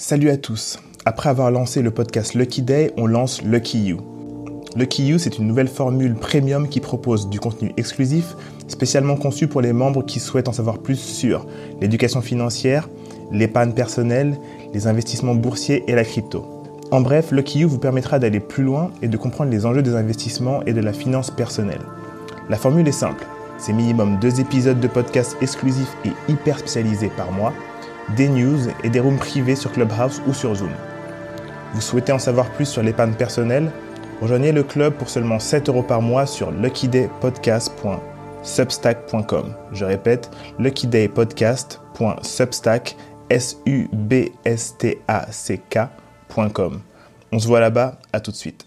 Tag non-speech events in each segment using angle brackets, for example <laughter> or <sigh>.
Salut à tous. Après avoir lancé le podcast Lucky Day, on lance Lucky You. Lucky You, c'est une nouvelle formule premium qui propose du contenu exclusif, spécialement conçu pour les membres qui souhaitent en savoir plus sur l'éducation financière, l'épargne personnelle, les investissements boursiers et la crypto. En bref, Lucky You vous permettra d'aller plus loin et de comprendre les enjeux des investissements et de la finance personnelle. La formule est simple. C'est minimum deux épisodes de podcast exclusifs et hyper spécialisés par mois, des news et des rooms privés sur Clubhouse ou sur Zoom. Vous souhaitez en savoir plus sur l'épargne personnelle? Rejoignez le club pour seulement 7 euros par mois sur luckydaypodcast.substack.com. Je répète, luckydaypodcast.substack.com. On se voit là-bas, à tout de suite.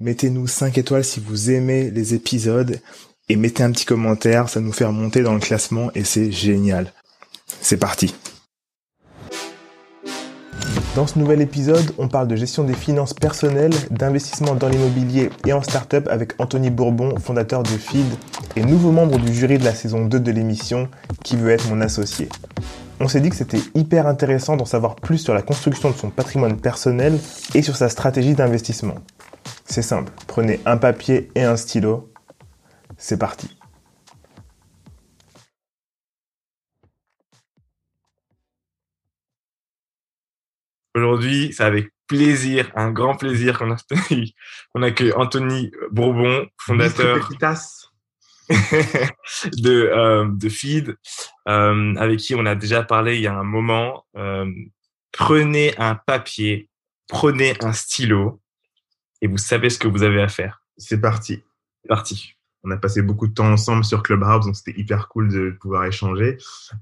mettez-nous 5 étoiles si vous aimez les épisodes et mettez un petit commentaire, ça nous fait remonter dans le classement et c'est génial. C'est parti. Dans ce nouvel épisode, on parle de gestion des finances personnelles, d'investissement dans l'immobilier et en start-up avec Anthony Bourbon, fondateur de Feed et nouveau membre du jury de la saison 2 de l'émission qui veut être mon associé. On s'est dit que c'était hyper intéressant d'en savoir plus sur la construction de son patrimoine personnel et sur sa stratégie d'investissement. C'est simple, prenez un papier et un stylo, c'est parti. Aujourd'hui, c'est avec plaisir, un grand plaisir qu'on a <laughs> accueille Anthony Bourbon, fondateur <laughs> de, euh, de Feed, euh, avec qui on a déjà parlé il y a un moment. Euh, prenez un papier, prenez un stylo et vous savez ce que vous avez à faire. C'est parti. C'est parti on a passé beaucoup de temps ensemble sur Clubhouse, donc c'était hyper cool de pouvoir échanger.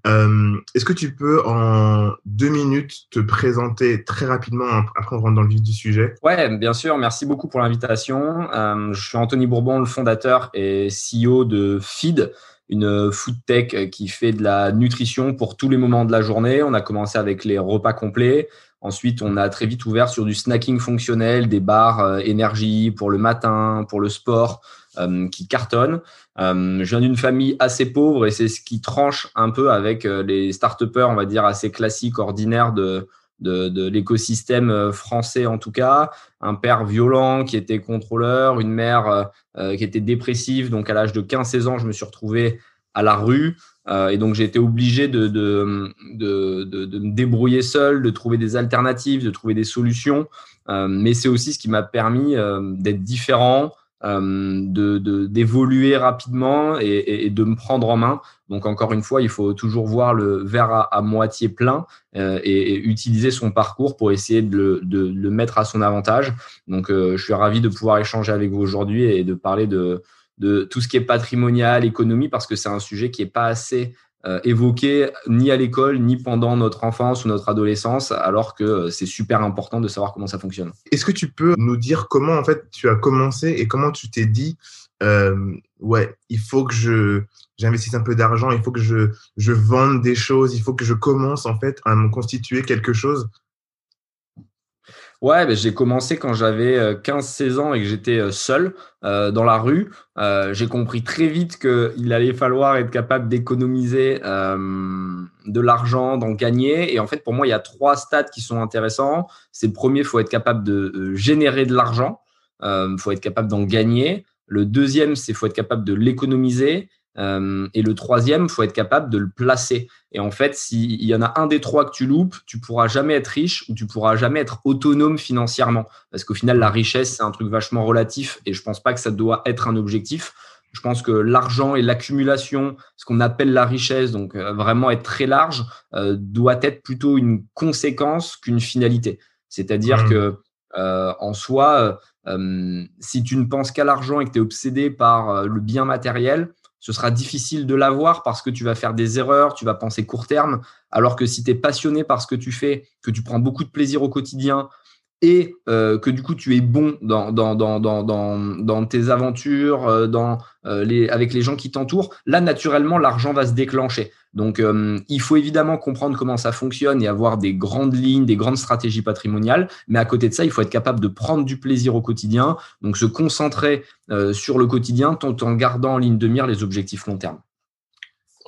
Euh, est-ce que tu peux en deux minutes te présenter très rapidement, après on rentre dans le vif du sujet? Ouais, bien sûr. Merci beaucoup pour l'invitation. Euh, je suis Anthony Bourbon, le fondateur et CEO de Feed, une food tech qui fait de la nutrition pour tous les moments de la journée. On a commencé avec les repas complets. Ensuite, on a très vite ouvert sur du snacking fonctionnel, des bars euh, énergie pour le matin, pour le sport. Euh, qui cartonne. Euh, je viens d'une famille assez pauvre et c'est ce qui tranche un peu avec euh, les start-upers, on va dire, assez classiques, ordinaires de, de, de l'écosystème français en tout cas. Un père violent qui était contrôleur, une mère qui était dépressive. Donc à l'âge de 15-16 ans, je me suis retrouvé à la rue. Et donc j'ai été obligé de, de, de, de, me débrouiller seul, de trouver des alternatives, de trouver des solutions. mais c'est aussi ce qui m'a permis d'être différent, euh, d'évoluer rapidement et, de me prendre en main. Donc encore une fois, il faut toujours voir le verre à, moitié plein euh, et, utiliser son parcours pour essayer de le, mettre à son avantage. Donc euh, je suis ravi de pouvoir échanger avec vous aujourd'hui et de parler de, de tout ce qui est patrimonial, économie, parce que c'est un sujet qui n'est pas assez euh, évoqué ni à l'école, ni pendant notre enfance ou notre adolescence, alors que euh, c'est super important de savoir comment ça fonctionne. Est-ce que tu peux nous dire comment en fait tu as commencé et comment tu t'es dit euh, ouais, il faut que j'investisse un peu d'argent, il faut que je je vende des choses, il faut que je commence en fait à me constituer quelque chose Ouais, ben, j'ai commencé quand j'avais 15-16 euh, ans et que j'étais euh, seul euh, dans la rue. j'ai compris très vite qu'il allait falloir être capable d'économiser de l'argent, d'en gagner. Et en fait, pour moi, il y a trois stades qui sont intéressants. C'est le premier, il faut être capable de générer de l'argent. Il faut être capable d'en gagner. Le deuxième, c'est faut être capable de l'économiser. Euh, et le troisième, faut être capable de le placer. Et en fait, s'il y en a un des trois que tu loupes, tu pourras jamais être riche ou tu pourras jamais être autonome financièrement. Parce qu'au final, la richesse, c'est un truc vachement relatif et je pense pas que ça doit être un objectif. Je pense que l'argent et l'accumulation, ce qu'on appelle la richesse, donc euh, vraiment être très large, euh, doit être plutôt une conséquence qu'une finalité. C'est-à-dire mmh. que en soi, si tu ne penses qu'à l'argent et que tu es obsédé par le bien matériel, ce sera difficile de l'avoir parce que tu vas faire des erreurs, tu vas penser court terme, alors que si tu es passionné par ce que tu fais, que tu prends beaucoup de plaisir au quotidien, et euh, que du coup tu es bon dans, tes aventures, euh, euh, avec les gens qui t'entourent, là naturellement l'argent va se déclencher. Donc il faut évidemment comprendre comment ça fonctionne et avoir des grandes lignes, des grandes stratégies patrimoniales, mais à côté de ça, il faut être capable de prendre du plaisir au quotidien, donc se concentrer sur le quotidien tout en gardant en ligne de mire les objectifs long terme.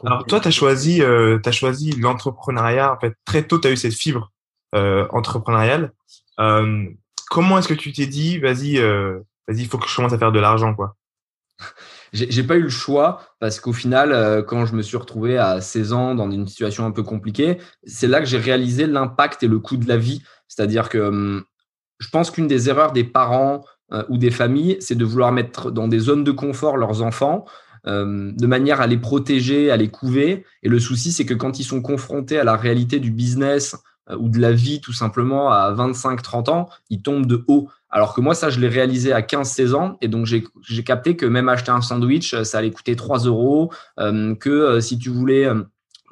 Alors toi, tu as choisi, as choisi l'entrepreneuriat, en fait très tôt, tu as eu cette fibre entrepreneuriale. Euh, comment est-ce que tu t'es dit, vas-y, euh, vas-y, il faut que je commence à faire de l'argent, quoi? J'ai pas eu le choix parce qu'au final, euh, quand je me suis retrouvé à 16 ans dans une situation un peu compliquée, c'est là que j'ai réalisé l'impact et le coût de la vie. C'est-à-dire que hum, je pense qu'une des erreurs des parents ou des familles, c'est de vouloir mettre dans des zones de confort leurs enfants de manière à les protéger, à les couver. Et le souci, c'est que quand ils sont confrontés à la réalité du business, ou de la vie tout simplement à 25-30 ans, il tombe de haut. Alors que moi, ça, je l'ai réalisé à 15-16 ans. Et donc, j'ai capté que même acheter un sandwich, euh, ça allait coûter 3 euros. Euh, que si tu voulais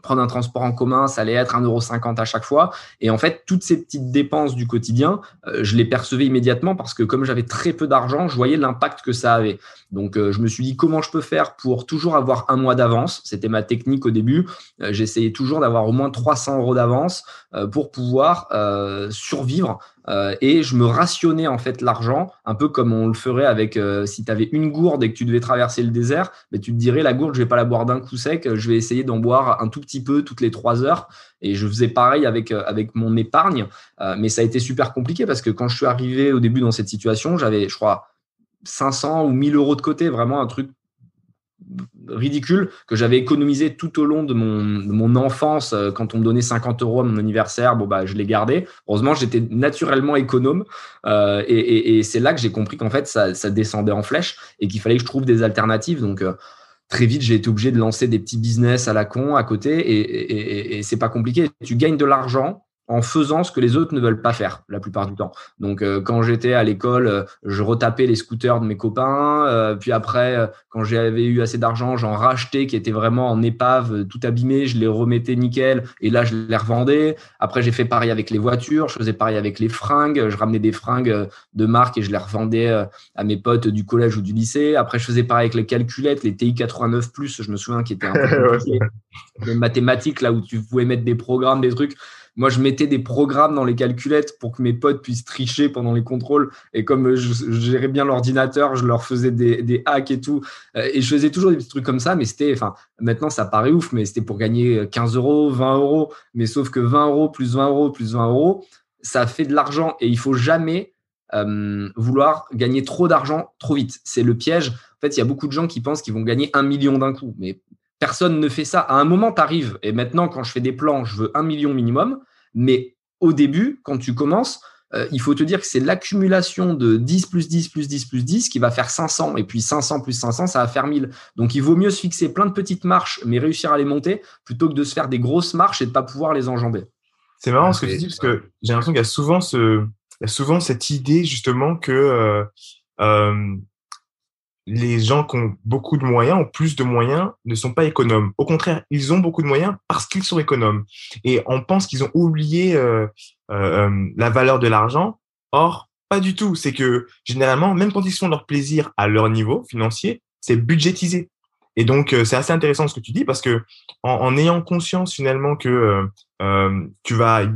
prendre un transport en commun, ça allait être 1,50€ à chaque fois. Et en fait, toutes ces petites dépenses du quotidien, je les percevais immédiatement parce que comme j'avais très peu d'argent, je voyais l'impact que ça avait. Donc, je me suis dit comment je peux faire pour toujours avoir un mois d'avance? C'était ma technique au début. J'essayais toujours d'avoir au moins 300 euros d'avance pour pouvoir survivre euh, et je me rationnais en fait l'argent, un peu comme on le ferait avec euh, si tu avais une gourde et que tu devais traverser le désert, mais tu te dirais la gourde, je vais pas la boire d'un coup sec, je vais essayer d'en boire un tout petit peu toutes les trois heures. Et je faisais pareil avec, euh, avec mon épargne, mais ça a été super compliqué parce que quand je suis arrivé au début dans cette situation, j'avais, je crois, 500 ou 1000 euros de côté, vraiment un truc ridicule que j'avais économisé tout au long de mon, enfance. Euh, quand on me donnait 50 euros à mon anniversaire, bon, bah, je l'ai gardé. Heureusement, j'étais naturellement économe. Euh, et, c'est là que j'ai compris qu'en fait, ça, descendait en flèche et qu'il fallait que je trouve des alternatives. Donc, euh, très vite, j'ai été obligé de lancer des petits business à la con à côté. Et c'est pas compliqué. Tu gagnes de l'argent en faisant ce que les autres ne veulent pas faire la plupart du temps. Donc euh, quand j'étais à l'école, euh, je retapais les scooters de mes copains. Euh, puis après, quand j'avais eu assez d'argent, j'en rachetais qui étaient vraiment en épave, tout abîmé. Je les remettais nickel et là je les revendais. Après j'ai fait pareil avec les voitures. Je faisais pareil avec les fringues. Je ramenais des fringues de marque et je les revendais à mes potes du collège ou du lycée. Après je faisais pareil avec les calculettes, les TI 89 Je me souviens qui étaient un peu <laughs> les mathématiques là où tu pouvais mettre des programmes, des trucs. Moi, je mettais des programmes dans les calculettes pour que mes potes puissent tricher pendant les contrôles. Et comme je, gérais bien l'ordinateur, je leur faisais des, hacks et tout. Euh, et je faisais toujours des petits trucs comme ça. Mais c'était, enfin, maintenant, ça paraît ouf, mais c'était pour gagner 15 euros, 20 euros. Mais sauf que 20 euros plus 20 euros plus 20 euros, ça fait de l'argent. Et il faut jamais euh, vouloir gagner trop d'argent trop vite. C'est le piège. En fait, il y a beaucoup de gens qui pensent qu'ils vont gagner un million d'un coup. Mais Personne ne fait ça. À un moment, tu arrives. Et maintenant, quand je fais des plans, je veux un million minimum. Mais au début, quand tu commences, euh, il faut te dire que c'est l'accumulation de 10 plus 10 plus 10 plus 10 qui va faire 500. Et puis 500 plus 500, ça va faire 1000. Donc il vaut mieux se fixer plein de petites marches, mais réussir à les monter, plutôt que de se faire des grosses marches et de ne pas pouvoir les enjamber. C'est marrant ce que tu dis, parce que j'ai l'impression qu'il y a souvent, ce, souvent cette idée justement que euh, euh, les gens qui ont beaucoup de moyens, ont plus de moyens, ne sont pas économes. Au contraire, ils ont beaucoup de moyens parce qu'ils sont économes. Et on pense qu'ils ont oublié euh, euh, euh, la valeur de l'argent. Or, pas du tout. C'est que généralement, même quand ils font leur plaisir à leur niveau financier, c'est budgétisé. Et donc, c'est assez intéressant ce que tu dis parce que en, ayant conscience finalement que tu vas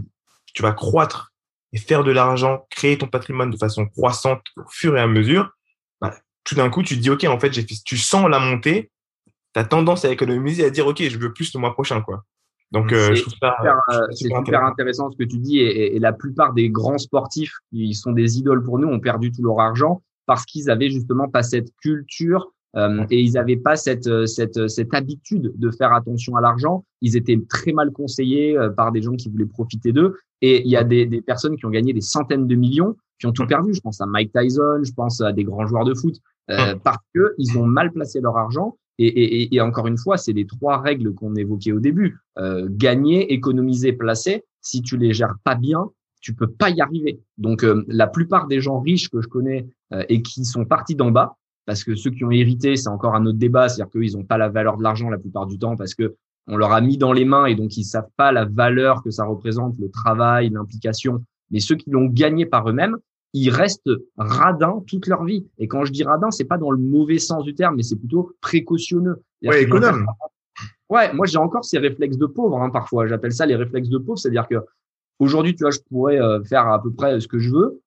tu vas croître et faire de l'argent, créer ton patrimoine de façon croissante au fur et à mesure, tout d'un coup, tu te dis, OK, en fait, j'ai tu sens la montée, tu as tendance à économiser, à dire, OK, je veux plus le mois prochain, quoi. Donc, euh, je trouve ça euh, c'est super, intéressant ce que tu dis. Et, la plupart des grands sportifs qui sont des idoles pour nous ont perdu tout leur argent parce qu'ils avaient justement pas cette culture euh, et ils n'avaient pas cette, cette, cette habitude de faire attention à l'argent. Ils étaient très mal conseillés par des gens qui voulaient profiter d'eux. Et il y a des, des personnes qui ont gagné des centaines de millions qui ont tout perdu. Je pense à Mike Tyson, je pense à des grands joueurs de foot. Euh, hum. parce que ils ont mal placé leur argent. Et, et, et encore une fois, c'est les trois règles qu'on évoquait au début euh, gagner, économiser, placer. Si tu les gères pas bien, tu peux pas y arriver. Donc, euh, la plupart des gens riches que je connais et qui sont partis d'en bas, parce que ceux qui ont hérité, c'est encore un autre débat, c'est-à-dire qu'ils n'ont pas la valeur de l'argent la plupart du temps parce que on leur a mis dans les mains et donc ils savent pas la valeur que ça représente, le travail, l'implication. Mais ceux qui l'ont gagné par eux-mêmes, ils restent radins toute leur vie. Et quand je dis radin, c'est pas dans le mauvais sens du terme, mais c'est plutôt précautionneux. Ouais, économe. Ouais, moi j'ai encore ces réflexes de pauvre hein, parfois. J'appelle ça les réflexes de pauvre, c'est-à-dire que aujourd'hui, tu vois, je pourrais euh, faire à peu près ce que je veux.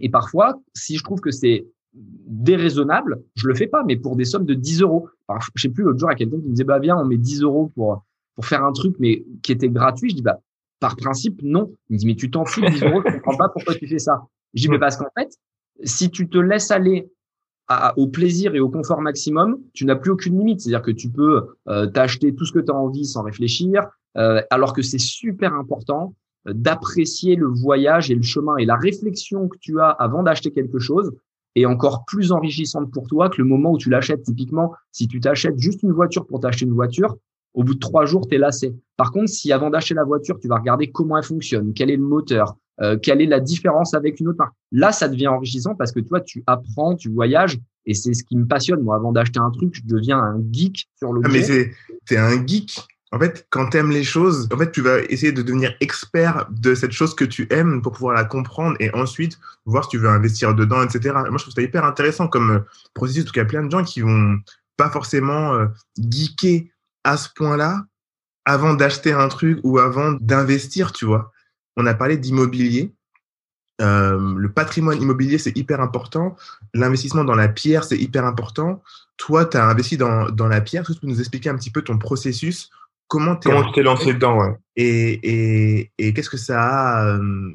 Et parfois, si je trouve que c'est déraisonnable, je le fais pas, mais pour des sommes de 10 euros. je sais plus, l'autre jour, à quelqu'un qui me disait, bah, viens, on met 10 euros pour, pour faire un truc, mais qui était gratuit. Je dis, bah, par principe, non. Il me dit, mais tu t'en fous, 10 euros, je comprends pas pourquoi tu fais ça. Je dis, mais parce qu'en fait, si tu te laisses aller au plaisir et au confort maximum, tu n'as plus aucune limite. C'est-à-dire que tu peux euh, t'acheter tout ce que tu as envie sans réfléchir, euh, alors que c'est super important euh, d'apprécier le voyage et le chemin et la réflexion que tu as avant d'acheter quelque chose est encore plus enrichissante pour toi que le moment où tu l'achètes. Typiquement, si tu t'achètes juste une voiture pour t'acheter une voiture, au bout de trois jours, tu es lassé. Par contre, si avant d'acheter la voiture, tu vas regarder comment elle fonctionne, quel est le moteur, euh, quelle est la différence avec une autre marque, là, ça devient enrichissant parce que toi, tu apprends, tu voyages, et c'est ce qui me passionne. Moi, avant d'acheter un truc, je deviens un geek sur l'objet. Ah, mais c'est, t'es un geek. En fait, quand tu aimes les choses, en fait, tu vas essayer de devenir expert de cette chose que tu aimes pour pouvoir la comprendre et ensuite voir si tu veux investir dedans, etc. Moi, je trouve ça hyper intéressant comme euh, processus. En tout cas, il y a plein de gens qui vont pas forcément euh, geeker à ce point-là avant d'acheter un truc ou avant d'investir, tu vois. On a parlé d'immobilier. Euh, le patrimoine immobilier, c'est hyper important. L'investissement dans la pierre, c'est hyper important. Toi, tu as investi dans, dans la pierre. Est-ce que tu peux nous expliquer un petit peu ton processus? Comment, comment tu t'es lancé dedans ouais. Et, et, et qu'est-ce que ça a euh,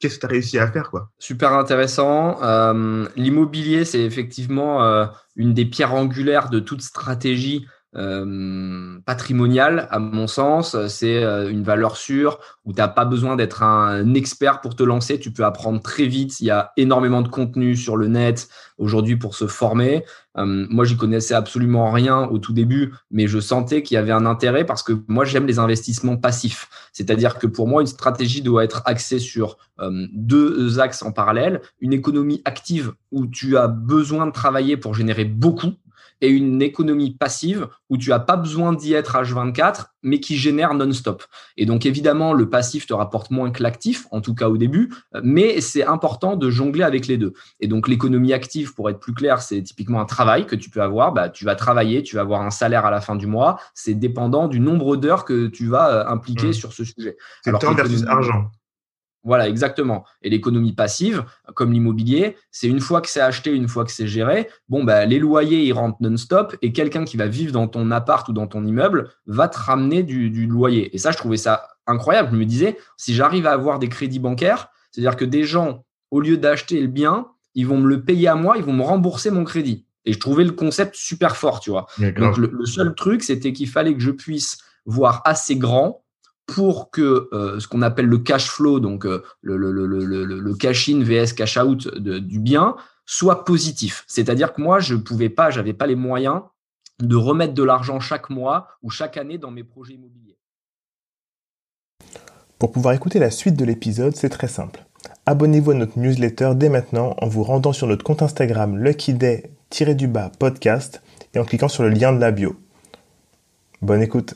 Qu'est-ce que tu as réussi à faire quoi? Super intéressant. Euh, L'immobilier, c'est effectivement euh, une des pierres angulaires de toute stratégie euh, patrimonial, à mon sens. C'est euh, une valeur sûre où tu n'as pas besoin d'être un expert pour te lancer. Tu peux apprendre très vite. Il y a énormément de contenu sur le net aujourd'hui pour se former. Euh, moi, j'y connaissais absolument rien au tout début, mais je sentais qu'il y avait un intérêt parce que moi, j'aime les investissements passifs. C'est-à-dire que pour moi, une stratégie doit être axée sur deux axes en parallèle. Une économie active où tu as besoin de travailler pour générer beaucoup et une économie passive où tu n'as pas besoin d'y être H24, mais qui génère non-stop. Et donc, évidemment, le passif te rapporte moins que l'actif, en tout cas au début, mais c'est important de jongler avec les deux. Et donc, l'économie active, pour être plus clair, c'est typiquement un travail que tu peux avoir. Bah, tu vas travailler, tu vas avoir un salaire à la fin du mois. C'est dépendant du nombre d'heures que tu vas euh, impliquer mmh. sur ce sujet. C'est temps versus argent. Voilà, exactement. Et l'économie passive, comme l'immobilier, c'est une fois que c'est acheté, une fois que c'est géré, bon, bah, les loyers, ils rentrent non-stop et quelqu'un qui va vivre dans ton appart ou dans ton immeuble va te ramener du, loyer. Et ça, je trouvais ça incroyable. Je me disais, si j'arrive à avoir des crédits bancaires, c'est-à-dire que des gens, au lieu d'acheter le bien, ils vont me le payer à moi, ils vont me rembourser mon crédit. Et je trouvais le concept super fort, tu vois. Donc, le seul truc, c'était qu'il fallait que je puisse voir assez grand pour que euh, ce qu'on appelle le cash flow, donc euh, le, le, le, le, cash in vs cash out du bien, soit positif. C'est-à-dire que moi, je ne pouvais pas, j'avais pas les moyens de remettre de l'argent chaque mois ou chaque année dans mes projets immobiliers. Pour pouvoir écouter la suite de l'épisode, c'est très simple. Abonnez-vous à notre newsletter dès maintenant en vous rendant sur notre compte Instagram luckyday-podcast et en cliquant sur le lien de la bio. Bonne écoute